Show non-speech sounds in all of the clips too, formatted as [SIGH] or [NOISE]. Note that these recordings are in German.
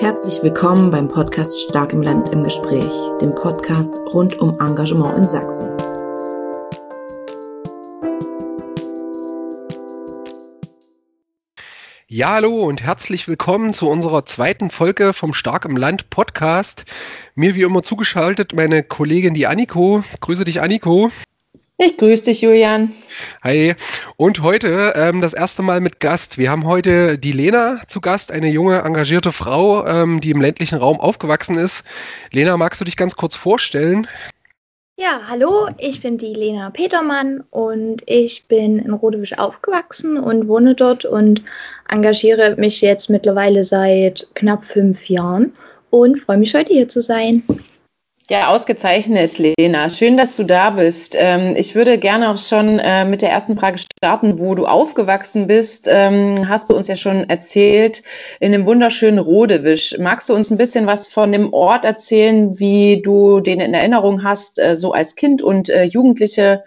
Herzlich willkommen beim Podcast Stark im Land im Gespräch, dem Podcast rund um Engagement in Sachsen. Ja, hallo und herzlich willkommen zu unserer zweiten Folge vom Stark im Land Podcast. Mir wie immer zugeschaltet meine Kollegin die Anniko. Grüße dich, Anniko. Ich grüße dich, Julian. Hi. Und heute ähm, das erste Mal mit Gast. Wir haben heute die Lena zu Gast, eine junge, engagierte Frau, ähm, die im ländlichen Raum aufgewachsen ist. Lena, magst du dich ganz kurz vorstellen? Ja, hallo, ich bin die Lena Petermann und ich bin in Rodewisch aufgewachsen und wohne dort und engagiere mich jetzt mittlerweile seit knapp fünf Jahren und freue mich heute hier zu sein. Ja, ausgezeichnet, Lena. Schön, dass du da bist. Ähm, ich würde gerne auch schon äh, mit der ersten Frage starten, wo du aufgewachsen bist. Ähm, hast du uns ja schon erzählt, in dem wunderschönen Rodewisch. Magst du uns ein bisschen was von dem Ort erzählen, wie du den in Erinnerung hast, äh, so als Kind und äh, Jugendliche?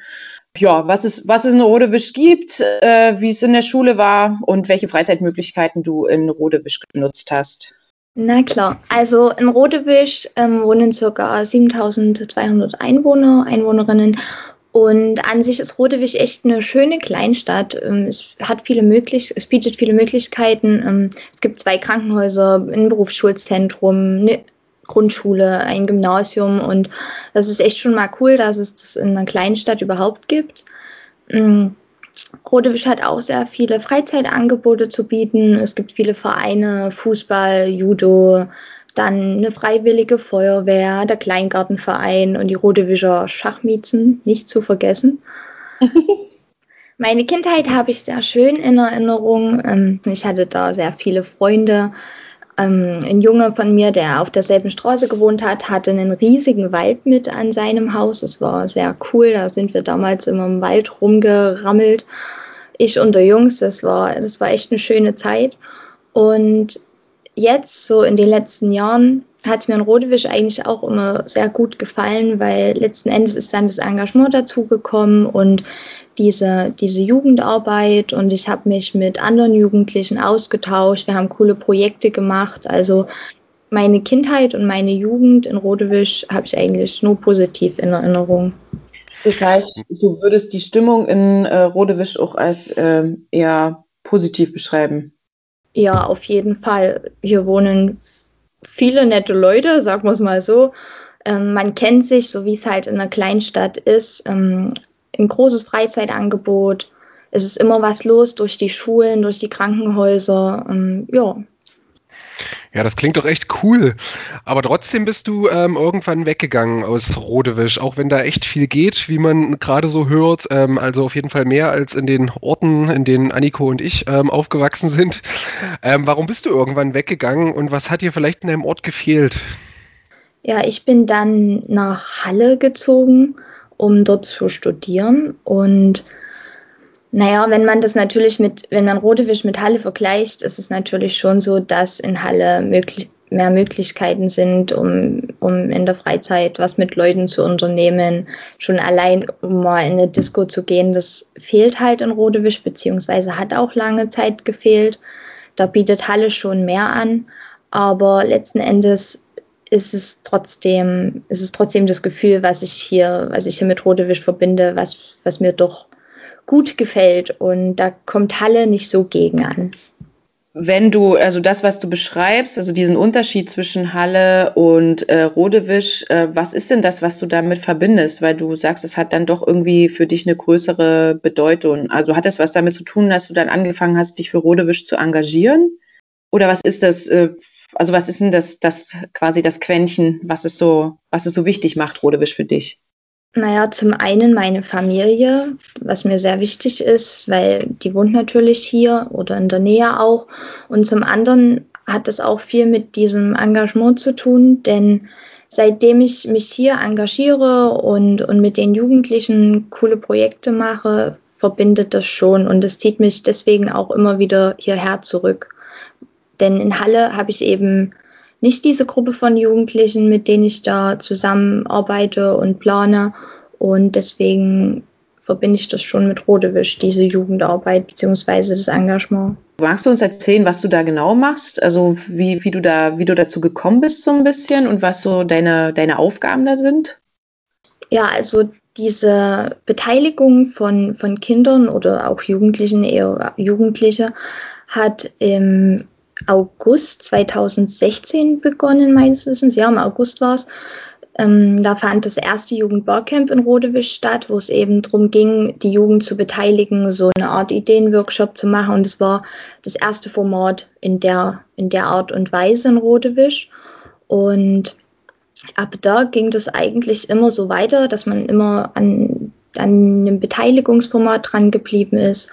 Ja, was es, was es in Rodewisch gibt, wie es in der Schule war und welche Freizeitmöglichkeiten du in Rodewisch genutzt hast? Na klar, also in Rodewisch ähm, wohnen ca. 7200 Einwohner, Einwohnerinnen und an sich ist Rodewisch echt eine schöne Kleinstadt. Ähm, es hat viele möglich es bietet viele Möglichkeiten. Ähm, es gibt zwei Krankenhäuser, ein Berufsschulzentrum, eine Grundschule, ein Gymnasium und das ist echt schon mal cool, dass es das in einer Kleinstadt überhaupt gibt. Ähm, Rodewisch hat auch sehr viele Freizeitangebote zu bieten. Es gibt viele Vereine, Fußball, Judo, dann eine freiwillige Feuerwehr, der Kleingartenverein und die Rodewischer Schachmiezen, nicht zu vergessen. [LAUGHS] Meine Kindheit habe ich sehr schön in Erinnerung. Ähm, ich hatte da sehr viele Freunde. Ähm, ein Junge von mir, der auf derselben Straße gewohnt hat, hatte einen riesigen Wald mit an seinem Haus. Das war sehr cool. Da sind wir damals immer im Wald rumgerammelt. Ich und der Jungs, das war, das war echt eine schöne Zeit. Und jetzt, so in den letzten Jahren, hat es mir in Rodewisch eigentlich auch immer sehr gut gefallen, weil letzten Endes ist dann das Engagement dazugekommen und diese, diese Jugendarbeit und ich habe mich mit anderen Jugendlichen ausgetauscht. Wir haben coole Projekte gemacht. Also meine Kindheit und meine Jugend in Rodewisch habe ich eigentlich nur positiv in Erinnerung. Das heißt, du würdest die Stimmung in äh, Rodewisch auch als äh, eher positiv beschreiben? Ja, auf jeden Fall. Hier wohnen viele nette Leute, sagen wir es mal so. Ähm, man kennt sich, so wie es halt in einer Kleinstadt ist. Ähm, ein großes Freizeitangebot. Es ist immer was los durch die Schulen, durch die Krankenhäuser. Ähm, ja. Ja, das klingt doch echt cool. Aber trotzdem bist du ähm, irgendwann weggegangen aus Rodewisch, auch wenn da echt viel geht, wie man gerade so hört. Ähm, also auf jeden Fall mehr als in den Orten, in denen Anniko und ich ähm, aufgewachsen sind. Ähm, warum bist du irgendwann weggegangen und was hat dir vielleicht in deinem Ort gefehlt? Ja, ich bin dann nach Halle gezogen um dort zu studieren. Und naja, wenn man das natürlich mit, wenn man Rodewisch mit Halle vergleicht, ist es natürlich schon so, dass in Halle möglich, mehr Möglichkeiten sind, um, um in der Freizeit was mit Leuten zu unternehmen. Schon allein, um mal in eine Disco zu gehen, das fehlt halt in Rodewisch, beziehungsweise hat auch lange Zeit gefehlt. Da bietet Halle schon mehr an. Aber letzten Endes ist es trotzdem, ist es trotzdem das Gefühl, was ich hier, was ich hier mit Rodewisch verbinde, was, was mir doch gut gefällt. Und da kommt Halle nicht so gegen an. Wenn du, also das, was du beschreibst, also diesen Unterschied zwischen Halle und äh, Rodewisch, äh, was ist denn das, was du damit verbindest? Weil du sagst, es hat dann doch irgendwie für dich eine größere Bedeutung. Also hat es was damit zu tun, dass du dann angefangen hast, dich für Rodewisch zu engagieren? Oder was ist das äh, also was ist denn das, das quasi das Quäntchen, was es so, was es so wichtig macht, Rodewisch für dich? Naja, zum einen meine Familie, was mir sehr wichtig ist, weil die wohnt natürlich hier oder in der Nähe auch. Und zum anderen hat es auch viel mit diesem Engagement zu tun, denn seitdem ich mich hier engagiere und, und mit den Jugendlichen coole Projekte mache, verbindet das schon und es zieht mich deswegen auch immer wieder hierher zurück. Denn in Halle habe ich eben nicht diese Gruppe von Jugendlichen, mit denen ich da zusammenarbeite und plane. Und deswegen verbinde ich das schon mit Rodewisch, diese Jugendarbeit bzw. das Engagement. Magst du uns erzählen, was du da genau machst? Also wie, wie du da, wie du dazu gekommen bist so ein bisschen und was so deine, deine Aufgaben da sind? Ja, also diese Beteiligung von, von Kindern oder auch Jugendlichen, eher Jugendliche, hat im August 2016 begonnen, meines Wissens. Ja, im August war es. Ähm, da fand das erste Jugendbarcamp in Rodewisch statt, wo es eben darum ging, die Jugend zu beteiligen, so eine Art Ideenworkshop zu machen. Und es war das erste Format in der, in der Art und Weise in Rodewisch. Und ab da ging das eigentlich immer so weiter, dass man immer an, an einem Beteiligungsformat dran geblieben ist,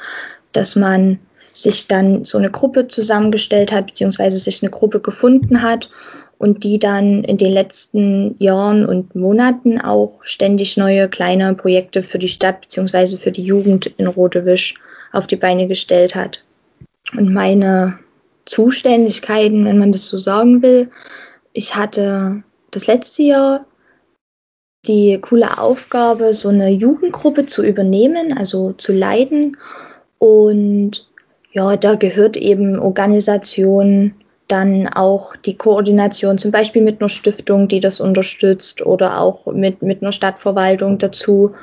dass man sich dann so eine Gruppe zusammengestellt hat, beziehungsweise sich eine Gruppe gefunden hat und die dann in den letzten Jahren und Monaten auch ständig neue kleine Projekte für die Stadt beziehungsweise für die Jugend in Rotewisch auf die Beine gestellt hat. Und meine Zuständigkeiten, wenn man das so sagen will, ich hatte das letzte Jahr die coole Aufgabe, so eine Jugendgruppe zu übernehmen, also zu leiten. Und ja, da gehört eben Organisation, dann auch die Koordination, zum Beispiel mit einer Stiftung, die das unterstützt oder auch mit, mit einer Stadtverwaltung dazu.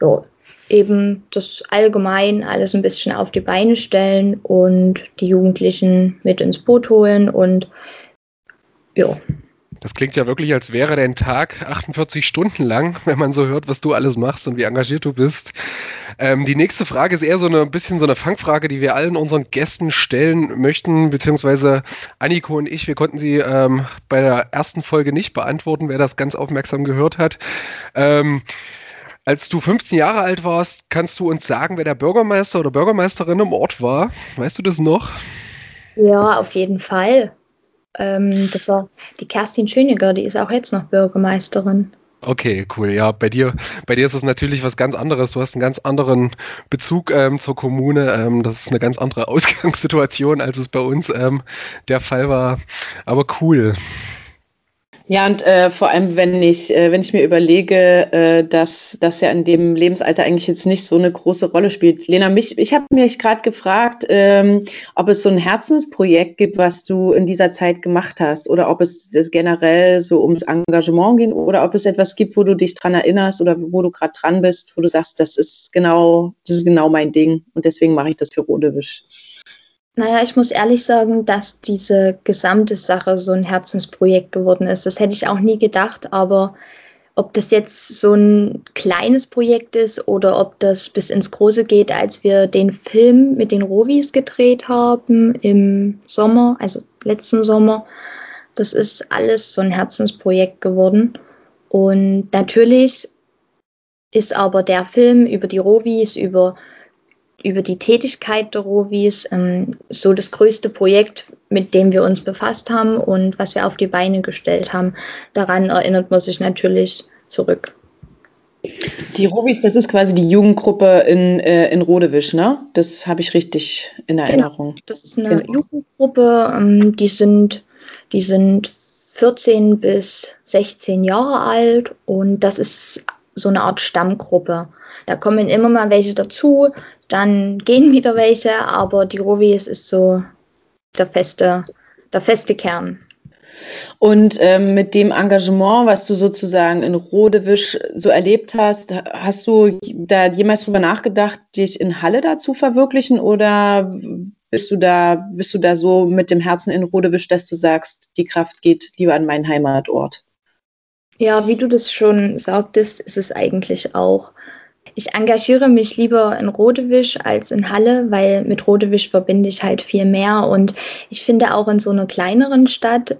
Ja, eben das allgemein alles ein bisschen auf die Beine stellen und die Jugendlichen mit ins Boot holen und ja, das klingt ja wirklich, als wäre dein Tag 48 Stunden lang, [LAUGHS] wenn man so hört, was du alles machst und wie engagiert du bist. Ähm, die nächste Frage ist eher so eine ein bisschen so eine Fangfrage, die wir allen unseren Gästen stellen möchten, beziehungsweise Anniko und ich, wir konnten sie ähm, bei der ersten Folge nicht beantworten, wer das ganz aufmerksam gehört hat. Ähm, als du 15 Jahre alt warst, kannst du uns sagen, wer der Bürgermeister oder Bürgermeisterin im Ort war? Weißt du das noch? Ja, auf jeden Fall. Ähm, das war die Kerstin Schöniger, die ist auch jetzt noch Bürgermeisterin. Okay, cool. Ja, bei dir, bei dir ist es natürlich was ganz anderes. Du hast einen ganz anderen Bezug ähm, zur Kommune. Ähm, das ist eine ganz andere [LAUGHS] Ausgangssituation, als es bei uns ähm, der Fall war. Aber cool. Ja, und äh, vor allem, wenn ich, äh, wenn ich mir überlege, äh, dass das ja in dem Lebensalter eigentlich jetzt nicht so eine große Rolle spielt. Lena, mich, ich habe mich gerade gefragt, ähm, ob es so ein Herzensprojekt gibt, was du in dieser Zeit gemacht hast, oder ob es generell so ums Engagement geht, oder ob es etwas gibt, wo du dich dran erinnerst oder wo du gerade dran bist, wo du sagst, das ist genau, das ist genau mein Ding und deswegen mache ich das für Rodewisch. Naja, ich muss ehrlich sagen, dass diese gesamte Sache so ein Herzensprojekt geworden ist. Das hätte ich auch nie gedacht, aber ob das jetzt so ein kleines Projekt ist oder ob das bis ins Große geht, als wir den Film mit den Rovis gedreht haben im Sommer, also letzten Sommer, das ist alles so ein Herzensprojekt geworden. Und natürlich ist aber der Film über die Rovis, über über die Tätigkeit der Rovis ähm, so das größte Projekt, mit dem wir uns befasst haben und was wir auf die Beine gestellt haben. Daran erinnert man sich natürlich zurück. Die Rovis, das ist quasi die Jugendgruppe in, äh, in Rodewisch, ne? Das habe ich richtig in genau. Erinnerung. Genau. Das ist eine genau. Jugendgruppe, ähm, die sind, die sind 14 bis 16 Jahre alt und das ist so eine Art Stammgruppe. Da kommen immer mal welche dazu, dann gehen wieder welche, aber die Rovis ist so der feste, der feste Kern. Und ähm, mit dem Engagement, was du sozusagen in Rodewisch so erlebt hast, hast du da jemals drüber nachgedacht, dich in Halle da zu verwirklichen oder bist du da, bist du da so mit dem Herzen in Rodewisch, dass du sagst, die Kraft geht lieber an meinen Heimatort? Ja, wie du das schon sagtest, ist es eigentlich auch. Ich engagiere mich lieber in Rodewisch als in Halle, weil mit Rodewisch verbinde ich halt viel mehr. Und ich finde auch in so einer kleineren Stadt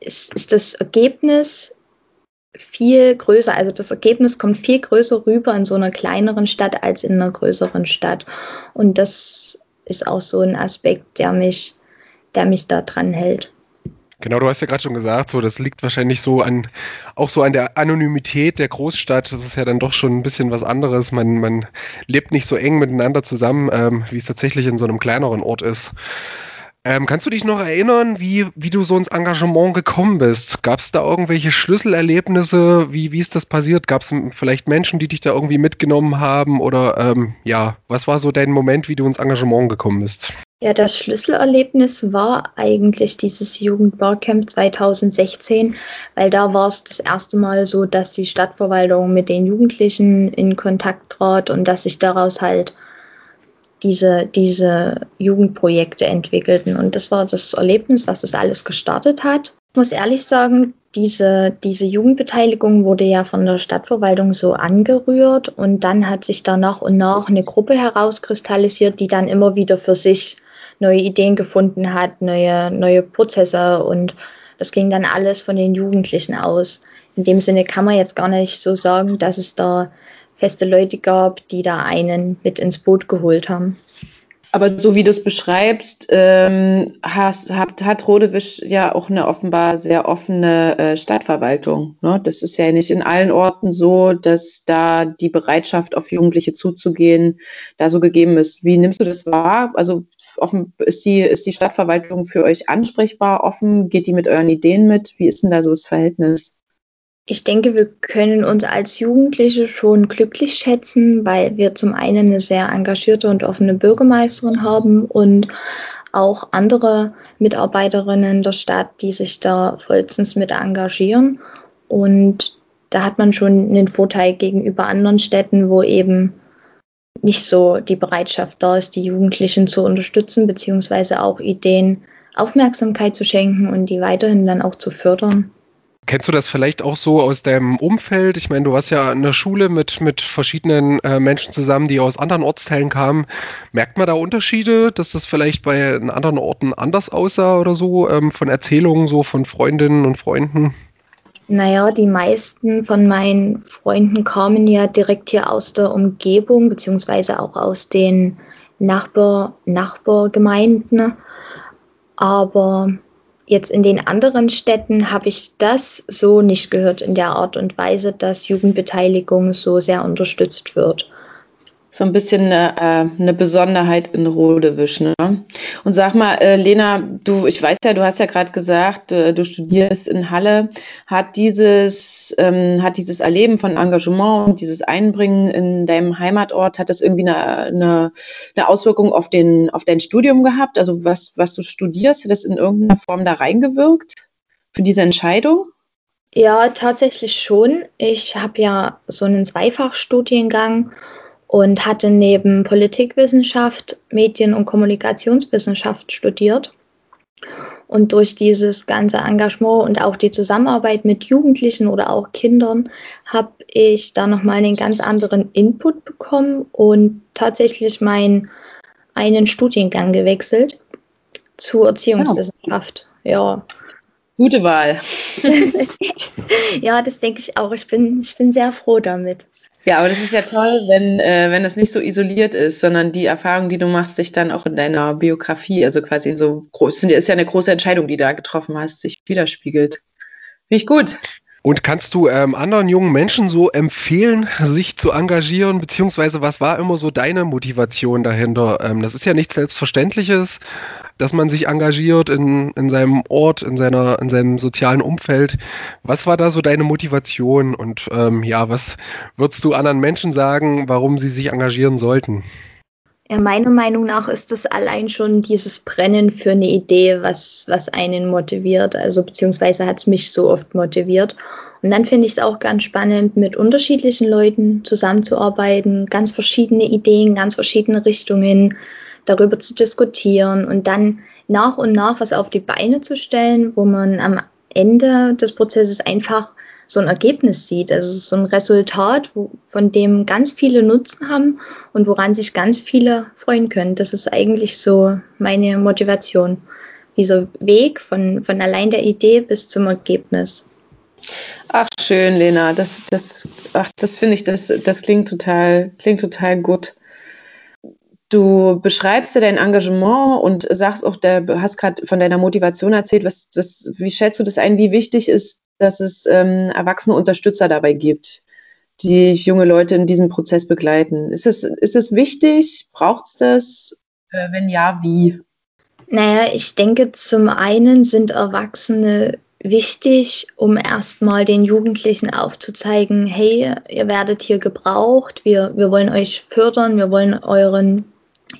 ist, ist das Ergebnis viel größer. Also das Ergebnis kommt viel größer rüber in so einer kleineren Stadt als in einer größeren Stadt. Und das ist auch so ein Aspekt, der mich, der mich da dran hält. Genau, du hast ja gerade schon gesagt, so das liegt wahrscheinlich so an auch so an der Anonymität der Großstadt. Das ist ja dann doch schon ein bisschen was anderes. Man, man lebt nicht so eng miteinander zusammen, ähm, wie es tatsächlich in so einem kleineren Ort ist. Ähm, kannst du dich noch erinnern, wie, wie du so ins Engagement gekommen bist? Gab es da irgendwelche Schlüsselerlebnisse? Wie, wie ist das passiert? Gab es vielleicht Menschen, die dich da irgendwie mitgenommen haben? Oder ähm, ja, was war so dein Moment, wie du ins Engagement gekommen bist? Ja, das Schlüsselerlebnis war eigentlich dieses Jugendbarcamp 2016, weil da war es das erste Mal so, dass die Stadtverwaltung mit den Jugendlichen in Kontakt trat und dass sich daraus halt diese, diese Jugendprojekte entwickelten. Und das war das Erlebnis, was das alles gestartet hat. Ich muss ehrlich sagen, diese, diese Jugendbeteiligung wurde ja von der Stadtverwaltung so angerührt und dann hat sich da nach und nach eine Gruppe herauskristallisiert, die dann immer wieder für sich neue Ideen gefunden hat, neue, neue Prozesse und das ging dann alles von den Jugendlichen aus. In dem Sinne kann man jetzt gar nicht so sagen, dass es da feste Leute gab, die da einen mit ins Boot geholt haben. Aber so wie du es beschreibst, ähm, hast, hat, hat Rodewisch ja auch eine offenbar sehr offene äh, Stadtverwaltung. Ne? Das ist ja nicht in allen Orten so, dass da die Bereitschaft, auf Jugendliche zuzugehen, da so gegeben ist. Wie nimmst du das wahr? Also offen, ist, die, ist die Stadtverwaltung für euch ansprechbar, offen? Geht die mit euren Ideen mit? Wie ist denn da so das Verhältnis? Ich denke, wir können uns als Jugendliche schon glücklich schätzen, weil wir zum einen eine sehr engagierte und offene Bürgermeisterin haben und auch andere Mitarbeiterinnen der Stadt, die sich da vollstens mit engagieren. Und da hat man schon einen Vorteil gegenüber anderen Städten, wo eben nicht so die Bereitschaft da ist, die Jugendlichen zu unterstützen, beziehungsweise auch Ideen Aufmerksamkeit zu schenken und die weiterhin dann auch zu fördern. Kennst du das vielleicht auch so aus deinem Umfeld? Ich meine, du warst ja in der Schule mit, mit verschiedenen äh, Menschen zusammen, die aus anderen Ortsteilen kamen. Merkt man da Unterschiede, dass das vielleicht bei anderen Orten anders aussah oder so, ähm, von Erzählungen so von Freundinnen und Freunden? Naja, die meisten von meinen Freunden kamen ja direkt hier aus der Umgebung, beziehungsweise auch aus den Nachbar, Nachbargemeinden. Aber jetzt in den anderen Städten habe ich das so nicht gehört in der Art und Weise, dass Jugendbeteiligung so sehr unterstützt wird so ein bisschen eine, äh, eine Besonderheit in Rodewisch. Ne? Und sag mal, äh, Lena, du, ich weiß ja, du hast ja gerade gesagt, äh, du studierst in Halle. Hat dieses, ähm, hat dieses Erleben von Engagement und dieses Einbringen in deinem Heimatort, hat das irgendwie eine, eine, eine Auswirkung auf, den, auf dein Studium gehabt? Also was, was du studierst, hat das in irgendeiner Form da reingewirkt für diese Entscheidung? Ja, tatsächlich schon. Ich habe ja so einen Zweifachstudiengang und hatte neben Politikwissenschaft Medien- und Kommunikationswissenschaft studiert. Und durch dieses ganze Engagement und auch die Zusammenarbeit mit Jugendlichen oder auch Kindern habe ich da nochmal einen ganz anderen Input bekommen und tatsächlich meinen einen Studiengang gewechselt zu Erziehungswissenschaft. Ja. Gute Wahl. [LAUGHS] [LAUGHS] ja, das denke ich auch. Ich bin, ich bin sehr froh damit. Ja, aber das ist ja toll, wenn, äh, wenn das nicht so isoliert ist, sondern die Erfahrung, die du machst, sich dann auch in deiner Biografie, also quasi in so groß, ist ja eine große Entscheidung, die du da getroffen hast, sich widerspiegelt. Finde ich gut. Und kannst du ähm, anderen jungen Menschen so empfehlen, sich zu engagieren, beziehungsweise was war immer so deine Motivation dahinter? Ähm, das ist ja nichts Selbstverständliches, dass man sich engagiert in, in seinem Ort, in, seiner, in seinem sozialen Umfeld. Was war da so deine Motivation? Und ähm, ja, was würdest du anderen Menschen sagen, warum sie sich engagieren sollten? Ja, meiner Meinung nach ist das allein schon dieses Brennen für eine Idee, was, was einen motiviert. Also beziehungsweise hat es mich so oft motiviert. Und dann finde ich es auch ganz spannend, mit unterschiedlichen Leuten zusammenzuarbeiten, ganz verschiedene Ideen, ganz verschiedene Richtungen darüber zu diskutieren und dann nach und nach was auf die Beine zu stellen, wo man am Ende des Prozesses einfach so ein Ergebnis sieht, also so ein Resultat, wo, von dem ganz viele Nutzen haben und woran sich ganz viele freuen können. Das ist eigentlich so meine Motivation. Dieser Weg von, von allein der Idee bis zum Ergebnis. Ach, schön, Lena. Das, das, ach, das finde ich, das, das klingt total, klingt total gut. Du beschreibst ja dein Engagement und sagst auch, du hast gerade von deiner Motivation erzählt. Was, was, wie schätzt du das ein? Wie wichtig ist dass es ähm, erwachsene Unterstützer dabei gibt, die junge Leute in diesem Prozess begleiten. Ist es, ist es wichtig? Braucht es das? Äh, wenn ja, wie? Naja, ich denke, zum einen sind Erwachsene wichtig, um erstmal den Jugendlichen aufzuzeigen, hey, ihr werdet hier gebraucht, wir, wir wollen euch fördern, wir wollen euren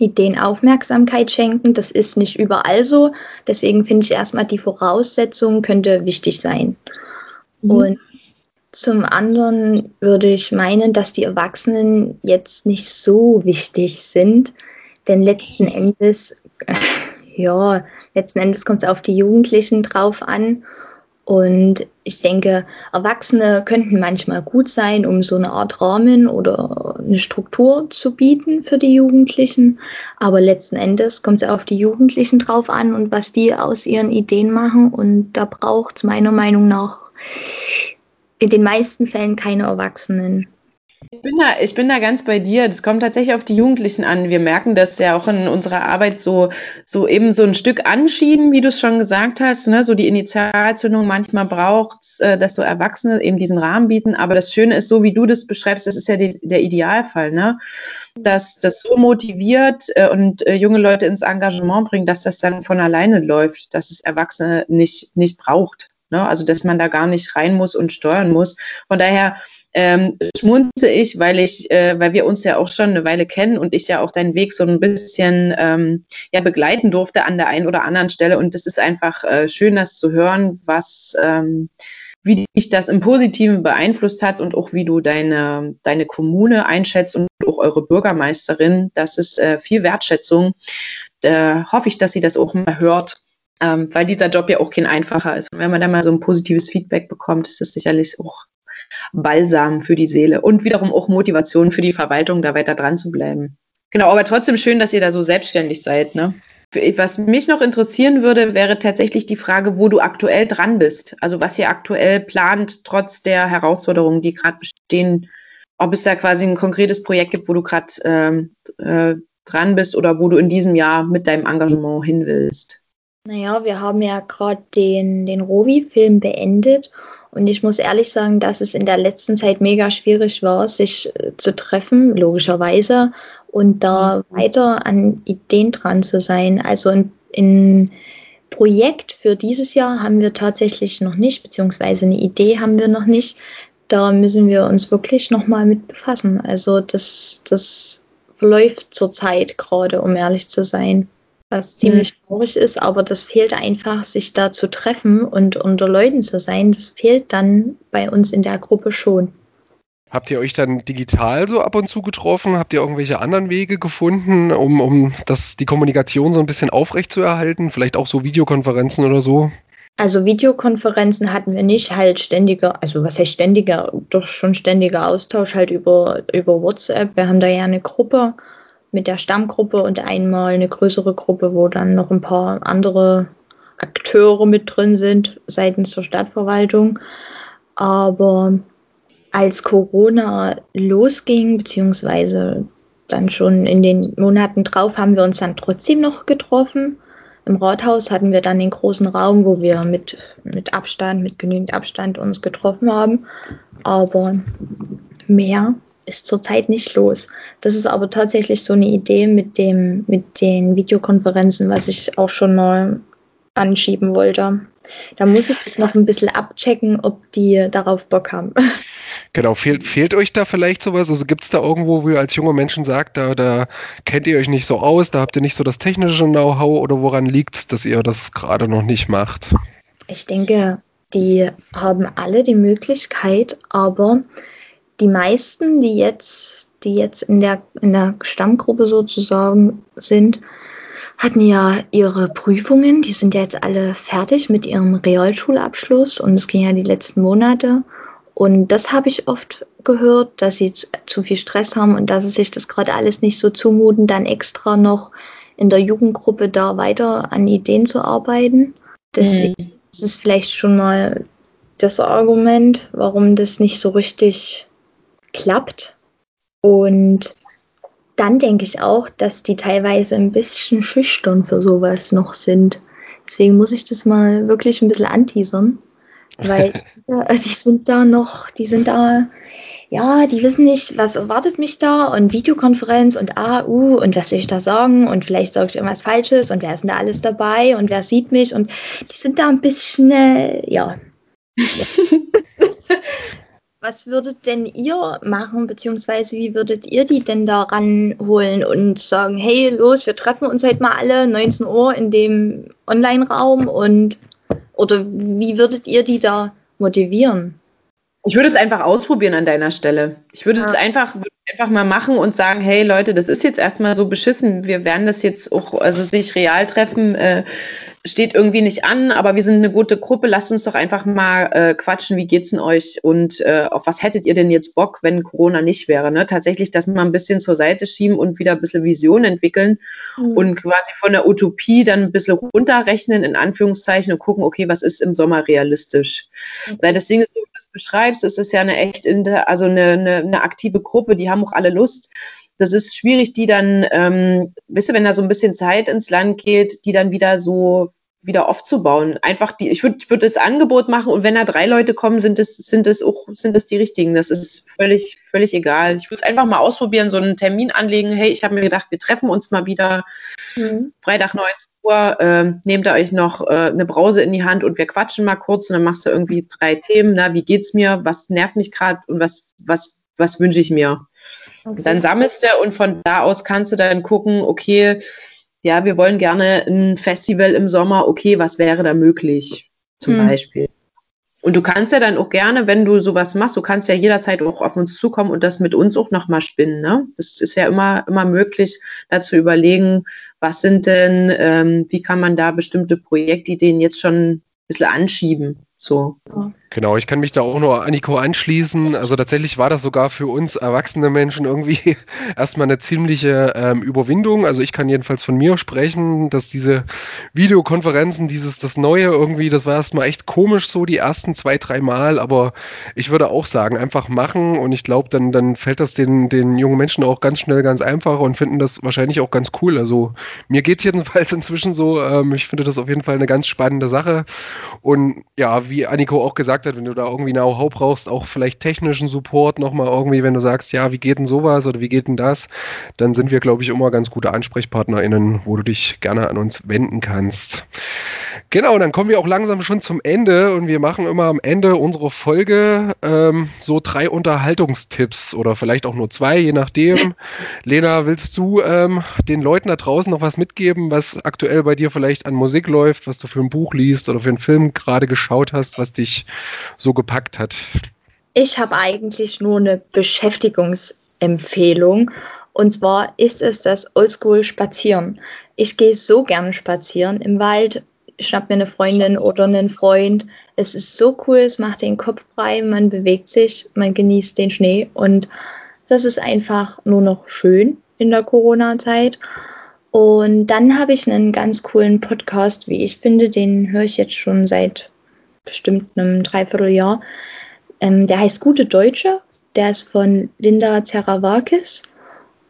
Ideen Aufmerksamkeit schenken. Das ist nicht überall so. Deswegen finde ich erstmal die Voraussetzung könnte wichtig sein. Mhm. Und zum anderen würde ich meinen, dass die Erwachsenen jetzt nicht so wichtig sind, denn letzten [LAUGHS] Endes, [LAUGHS] ja, letzten Endes kommt es auf die Jugendlichen drauf an. Und ich denke, Erwachsene könnten manchmal gut sein, um so eine Art Rahmen oder eine Struktur zu bieten für die Jugendlichen. Aber letzten Endes kommt es auf die Jugendlichen drauf an und was die aus ihren Ideen machen. Und da braucht es meiner Meinung nach in den meisten Fällen keine Erwachsenen. Ich bin, da, ich bin da ganz bei dir. Das kommt tatsächlich auf die Jugendlichen an. Wir merken das ja auch in unserer Arbeit so, so eben so ein Stück anschieben, wie du es schon gesagt hast. Ne? So die Initialzündung manchmal braucht äh, dass so Erwachsene eben diesen Rahmen bieten. Aber das Schöne ist, so wie du das beschreibst, das ist ja die, der Idealfall, ne? dass das so motiviert äh, und äh, junge Leute ins Engagement bringt, dass das dann von alleine läuft, dass es Erwachsene nicht, nicht braucht. Ne? Also dass man da gar nicht rein muss und steuern muss. Von daher ähm, schmunze ich, weil ich, äh, weil wir uns ja auch schon eine Weile kennen und ich ja auch deinen Weg so ein bisschen ähm, ja begleiten durfte an der einen oder anderen Stelle und es ist einfach äh, schön, das zu hören, was ähm, wie dich das im Positiven beeinflusst hat und auch wie du deine, deine Kommune einschätzt und auch eure Bürgermeisterin. Das ist äh, viel Wertschätzung. Da hoffe ich, dass sie das auch mal hört, ähm, weil dieser Job ja auch kein einfacher ist. Und wenn man da mal so ein positives Feedback bekommt, ist das sicherlich auch Balsam für die Seele und wiederum auch Motivation für die Verwaltung, da weiter dran zu bleiben. Genau, aber trotzdem schön, dass ihr da so selbstständig seid. Ne? Was mich noch interessieren würde, wäre tatsächlich die Frage, wo du aktuell dran bist. Also was ihr aktuell plant, trotz der Herausforderungen, die gerade bestehen. Ob es da quasi ein konkretes Projekt gibt, wo du gerade ähm, äh, dran bist oder wo du in diesem Jahr mit deinem Engagement hin willst. Naja, wir haben ja gerade den, den Rovi-Film beendet und ich muss ehrlich sagen, dass es in der letzten Zeit mega schwierig war, sich äh, zu treffen, logischerweise, und da mhm. weiter an Ideen dran zu sein. Also ein, ein Projekt für dieses Jahr haben wir tatsächlich noch nicht, beziehungsweise eine Idee haben wir noch nicht. Da müssen wir uns wirklich nochmal mit befassen. Also das, das läuft zurzeit gerade, um ehrlich zu sein was ziemlich mhm. traurig ist, aber das fehlt einfach, sich da zu treffen und unter Leuten zu sein. Das fehlt dann bei uns in der Gruppe schon. Habt ihr euch dann digital so ab und zu getroffen? Habt ihr irgendwelche anderen Wege gefunden, um, um das, die Kommunikation so ein bisschen aufrechtzuerhalten? Vielleicht auch so Videokonferenzen oder so? Also Videokonferenzen hatten wir nicht, halt ständiger, also was heißt ständiger, doch schon ständiger Austausch halt über, über WhatsApp. Wir haben da ja eine Gruppe, mit der Stammgruppe und einmal eine größere Gruppe, wo dann noch ein paar andere Akteure mit drin sind seitens der Stadtverwaltung. Aber als Corona losging, beziehungsweise dann schon in den Monaten drauf, haben wir uns dann trotzdem noch getroffen. Im Rathaus hatten wir dann den großen Raum, wo wir mit, mit Abstand, mit genügend Abstand uns getroffen haben. Aber mehr ist zurzeit nicht los. Das ist aber tatsächlich so eine Idee mit dem, mit den Videokonferenzen, was ich auch schon mal anschieben wollte. Da muss ich das noch ein bisschen abchecken, ob die darauf Bock haben. [LAUGHS] Genau, fehlt, fehlt euch da vielleicht sowas? Also gibt es da irgendwo, wo ihr als junge Menschen sagt, da, da kennt ihr euch nicht so aus, da habt ihr nicht so das technische Know-how oder woran liegt es, dass ihr das gerade noch nicht macht? Ich denke, die haben alle die Möglichkeit, aber die meisten, die jetzt, die jetzt in der, in der Stammgruppe sozusagen sind, hatten ja ihre Prüfungen. Die sind ja jetzt alle fertig mit ihrem Realschulabschluss und es ging ja die letzten Monate. Und das habe ich oft gehört, dass sie zu, viel Stress haben und dass sie sich das gerade alles nicht so zumuten, dann extra noch in der Jugendgruppe da weiter an Ideen zu arbeiten. Deswegen mhm. ist es vielleicht schon mal das Argument, warum das nicht so richtig klappt. Und dann denke ich auch, dass die teilweise ein bisschen schüchtern für sowas noch sind. Deswegen muss ich das mal wirklich ein bisschen anteasern. Weil [LAUGHS] die sind da noch, die sind da ja, die wissen nicht, was erwartet mich da und Videokonferenz und A, U und was soll ich da sagen und vielleicht sage ich irgendwas Falsches und wer ist denn da alles dabei und wer sieht mich und die sind da ein bisschen, äh, ja. [LAUGHS] was würdet denn ihr machen, beziehungsweise wie würdet ihr die denn da ranholen und sagen, hey, los, wir treffen uns heute mal alle 19 Uhr in dem Online-Raum und oder wie würdet ihr die da motivieren? Ich würde es einfach ausprobieren an deiner Stelle. Ich würde ja. es einfach, einfach mal machen und sagen, hey Leute, das ist jetzt erstmal so beschissen. Wir werden das jetzt auch, also sich real treffen, äh, steht irgendwie nicht an, aber wir sind eine gute Gruppe. Lasst uns doch einfach mal äh, quatschen. Wie geht's denn euch? Und äh, auf was hättet ihr denn jetzt Bock, wenn Corona nicht wäre? Ne? Tatsächlich das mal ein bisschen zur Seite schieben und wieder ein bisschen Vision entwickeln mhm. und quasi von der Utopie dann ein bisschen runterrechnen, in Anführungszeichen, und gucken, okay, was ist im Sommer realistisch? Mhm. Weil das Ding ist, wie du das beschreibst, ist es ja eine echt, also eine, eine, eine aktive Gruppe, die haben auch alle Lust das ist schwierig, die dann, ähm, wisst ihr, wenn da so ein bisschen Zeit ins Land geht, die dann wieder so wieder aufzubauen. Einfach die, ich würde würd das Angebot machen und wenn da drei Leute kommen, sind es, sind es auch, sind es die richtigen. Das ist völlig, völlig egal. Ich würde es einfach mal ausprobieren, so einen Termin anlegen. Hey, ich habe mir gedacht, wir treffen uns mal wieder mhm. Freitag 19 Uhr, äh, nehmt ihr euch noch äh, eine Brause in die Hand und wir quatschen mal kurz und dann machst du irgendwie drei Themen. Na, wie geht's mir? Was nervt mich gerade und was, was, was wünsche ich mir? Okay. Dann sammelst du und von da aus kannst du dann gucken, okay, ja, wir wollen gerne ein Festival im Sommer, okay, was wäre da möglich zum hm. Beispiel? Und du kannst ja dann auch gerne, wenn du sowas machst, du kannst ja jederzeit auch auf uns zukommen und das mit uns auch nochmal spinnen. Ne? Das ist ja immer, immer möglich, da zu überlegen, was sind denn, ähm, wie kann man da bestimmte Projektideen jetzt schon ein bisschen anschieben. So. Ja. Genau, ich kann mich da auch nur Aniko anschließen. Also tatsächlich war das sogar für uns erwachsene Menschen irgendwie [LAUGHS] erstmal eine ziemliche ähm, Überwindung. Also ich kann jedenfalls von mir sprechen, dass diese Videokonferenzen, dieses das Neue irgendwie, das war erstmal echt komisch so die ersten zwei, drei Mal. Aber ich würde auch sagen, einfach machen und ich glaube, dann, dann fällt das den, den jungen Menschen auch ganz schnell ganz einfach und finden das wahrscheinlich auch ganz cool. Also mir geht [LAUGHS] jedenfalls inzwischen so, ähm, ich finde das auf jeden Fall eine ganz spannende Sache. Und ja, wie Aniko auch gesagt hat, wenn du da irgendwie Know-how brauchst, auch vielleicht technischen Support nochmal irgendwie, wenn du sagst, ja, wie geht denn sowas oder wie geht denn das, dann sind wir, glaube ich, immer ganz gute AnsprechpartnerInnen, wo du dich gerne an uns wenden kannst. Genau, dann kommen wir auch langsam schon zum Ende und wir machen immer am Ende unserer Folge ähm, so drei Unterhaltungstipps oder vielleicht auch nur zwei, je nachdem. [LAUGHS] Lena, willst du ähm, den Leuten da draußen noch was mitgeben, was aktuell bei dir vielleicht an Musik läuft, was du für ein Buch liest oder für einen Film gerade geschaut hast, was dich so gepackt hat? Ich habe eigentlich nur eine Beschäftigungsempfehlung. Und zwar ist es das Oldschool Spazieren. Ich gehe so gerne spazieren im Wald, schnapp mir eine Freundin oder einen Freund. Es ist so cool, es macht den Kopf frei, man bewegt sich, man genießt den Schnee und das ist einfach nur noch schön in der Corona-Zeit. Und dann habe ich einen ganz coolen Podcast, wie ich finde, den höre ich jetzt schon seit bestimmt einem Dreivierteljahr. Ähm, der heißt Gute Deutsche. Der ist von Linda Zerawakis.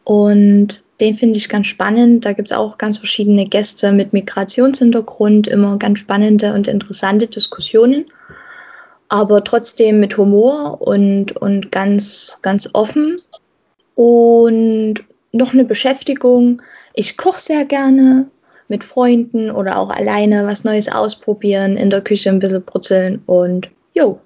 Und den finde ich ganz spannend. Da gibt es auch ganz verschiedene Gäste mit Migrationshintergrund, immer ganz spannende und interessante Diskussionen. Aber trotzdem mit Humor und, und ganz, ganz offen. Und noch eine Beschäftigung. Ich koche sehr gerne mit Freunden oder auch alleine was Neues ausprobieren, in der Küche ein bisschen brutzeln und jo.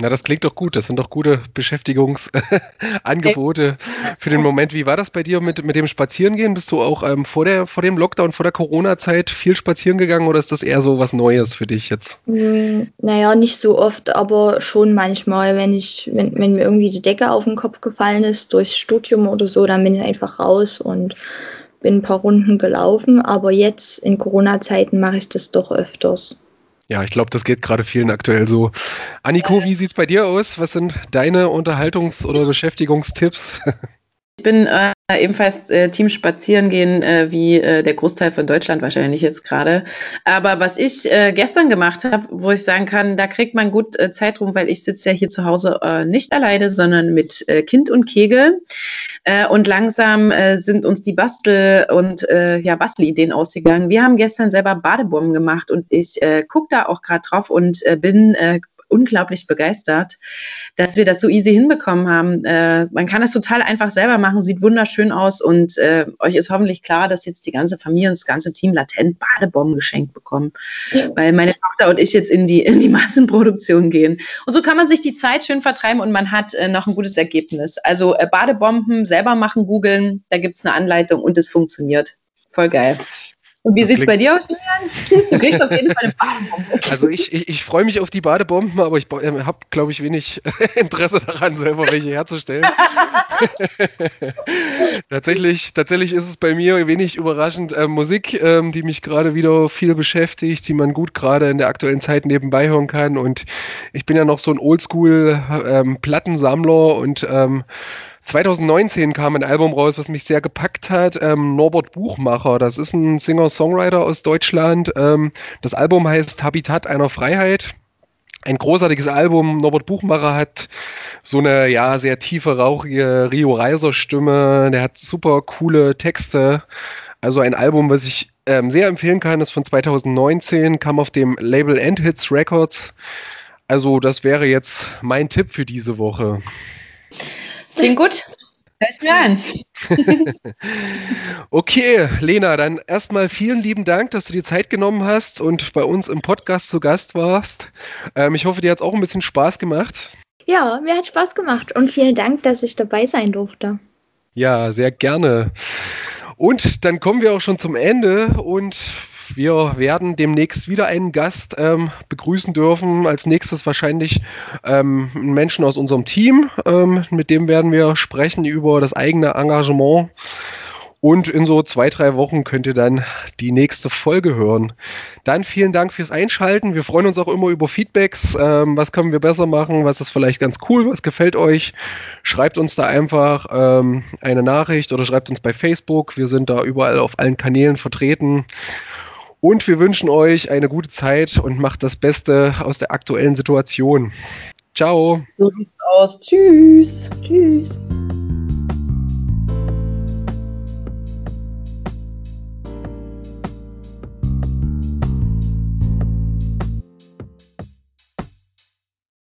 Na, das klingt doch gut. Das sind doch gute Beschäftigungsangebote [LAUGHS] für den Moment. Wie war das bei dir mit, mit dem Spazierengehen? Bist du auch ähm, vor, der, vor dem Lockdown, vor der Corona-Zeit viel spazieren gegangen oder ist das eher so was Neues für dich jetzt? Mm, naja, nicht so oft, aber schon manchmal, wenn ich, wenn, wenn mir irgendwie die Decke auf den Kopf gefallen ist, durchs Studium oder so, dann bin ich einfach raus und bin ein paar Runden gelaufen, aber jetzt in Corona-Zeiten mache ich das doch öfters. Ja, ich glaube, das geht gerade vielen aktuell so. Anniko, wie sieht es bei dir aus? Was sind deine Unterhaltungs- oder Beschäftigungstipps? [LAUGHS] Ich bin äh, ebenfalls äh, Team spazieren gehen, äh, wie äh, der Großteil von Deutschland wahrscheinlich jetzt gerade. Aber was ich äh, gestern gemacht habe, wo ich sagen kann, da kriegt man gut äh, Zeit rum, weil ich sitze ja hier zu Hause äh, nicht alleine, sondern mit äh, Kind und Kegel. Äh, und langsam äh, sind uns die Bastel- und äh, ja, Bastelideen ausgegangen. Wir haben gestern selber Badebomben gemacht und ich äh, gucke da auch gerade drauf und äh, bin unglaublich begeistert, dass wir das so easy hinbekommen haben. Äh, man kann das total einfach selber machen, sieht wunderschön aus und äh, euch ist hoffentlich klar, dass jetzt die ganze Familie und das ganze Team latent Badebomben geschenkt bekommen, weil meine Tochter und ich jetzt in die, in die Massenproduktion gehen. Und so kann man sich die Zeit schön vertreiben und man hat äh, noch ein gutes Ergebnis. Also äh, Badebomben selber machen, googeln, da gibt es eine Anleitung und es funktioniert. Voll geil. Und wie sieht es bei dir aus, Julian? Du kriegst auf jeden Fall eine Badebombe. Also ich, ich, ich freue mich auf die Badebomben, aber ich äh, habe, glaube ich, wenig [LAUGHS] Interesse daran, selber welche herzustellen. [LAUGHS] tatsächlich, tatsächlich ist es bei mir wenig überraschend äh, Musik, ähm, die mich gerade wieder viel beschäftigt, die man gut gerade in der aktuellen Zeit nebenbei hören kann. Und ich bin ja noch so ein Oldschool-Plattensammler ähm, und ähm, 2019 kam ein Album raus, was mich sehr gepackt hat. Ähm, Norbert Buchmacher, das ist ein Singer-Songwriter aus Deutschland. Ähm, das Album heißt Habitat einer Freiheit. Ein großartiges Album. Norbert Buchmacher hat so eine ja sehr tiefe, rauchige Rio Reiser Stimme. Der hat super coole Texte. Also ein Album, was ich ähm, sehr empfehlen kann, ist von 2019, kam auf dem Label Endhits Records. Also das wäre jetzt mein Tipp für diese Woche. Klingt gut. Hör ich mir an. [LAUGHS] okay, Lena, dann erstmal vielen lieben Dank, dass du dir Zeit genommen hast und bei uns im Podcast zu Gast warst. Ähm, ich hoffe, dir hat es auch ein bisschen Spaß gemacht. Ja, mir hat Spaß gemacht und vielen Dank, dass ich dabei sein durfte. Ja, sehr gerne. Und dann kommen wir auch schon zum Ende und wir werden demnächst wieder einen Gast ähm, begrüßen dürfen. Als nächstes wahrscheinlich ähm, einen Menschen aus unserem Team. Ähm, mit dem werden wir sprechen über das eigene Engagement. Und in so zwei, drei Wochen könnt ihr dann die nächste Folge hören. Dann vielen Dank fürs Einschalten. Wir freuen uns auch immer über Feedbacks. Ähm, was können wir besser machen? Was ist vielleicht ganz cool? Was gefällt euch? Schreibt uns da einfach ähm, eine Nachricht oder schreibt uns bei Facebook. Wir sind da überall auf allen Kanälen vertreten. Und wir wünschen euch eine gute Zeit und macht das Beste aus der aktuellen Situation. Ciao. So sieht's aus. Tschüss. Tschüss.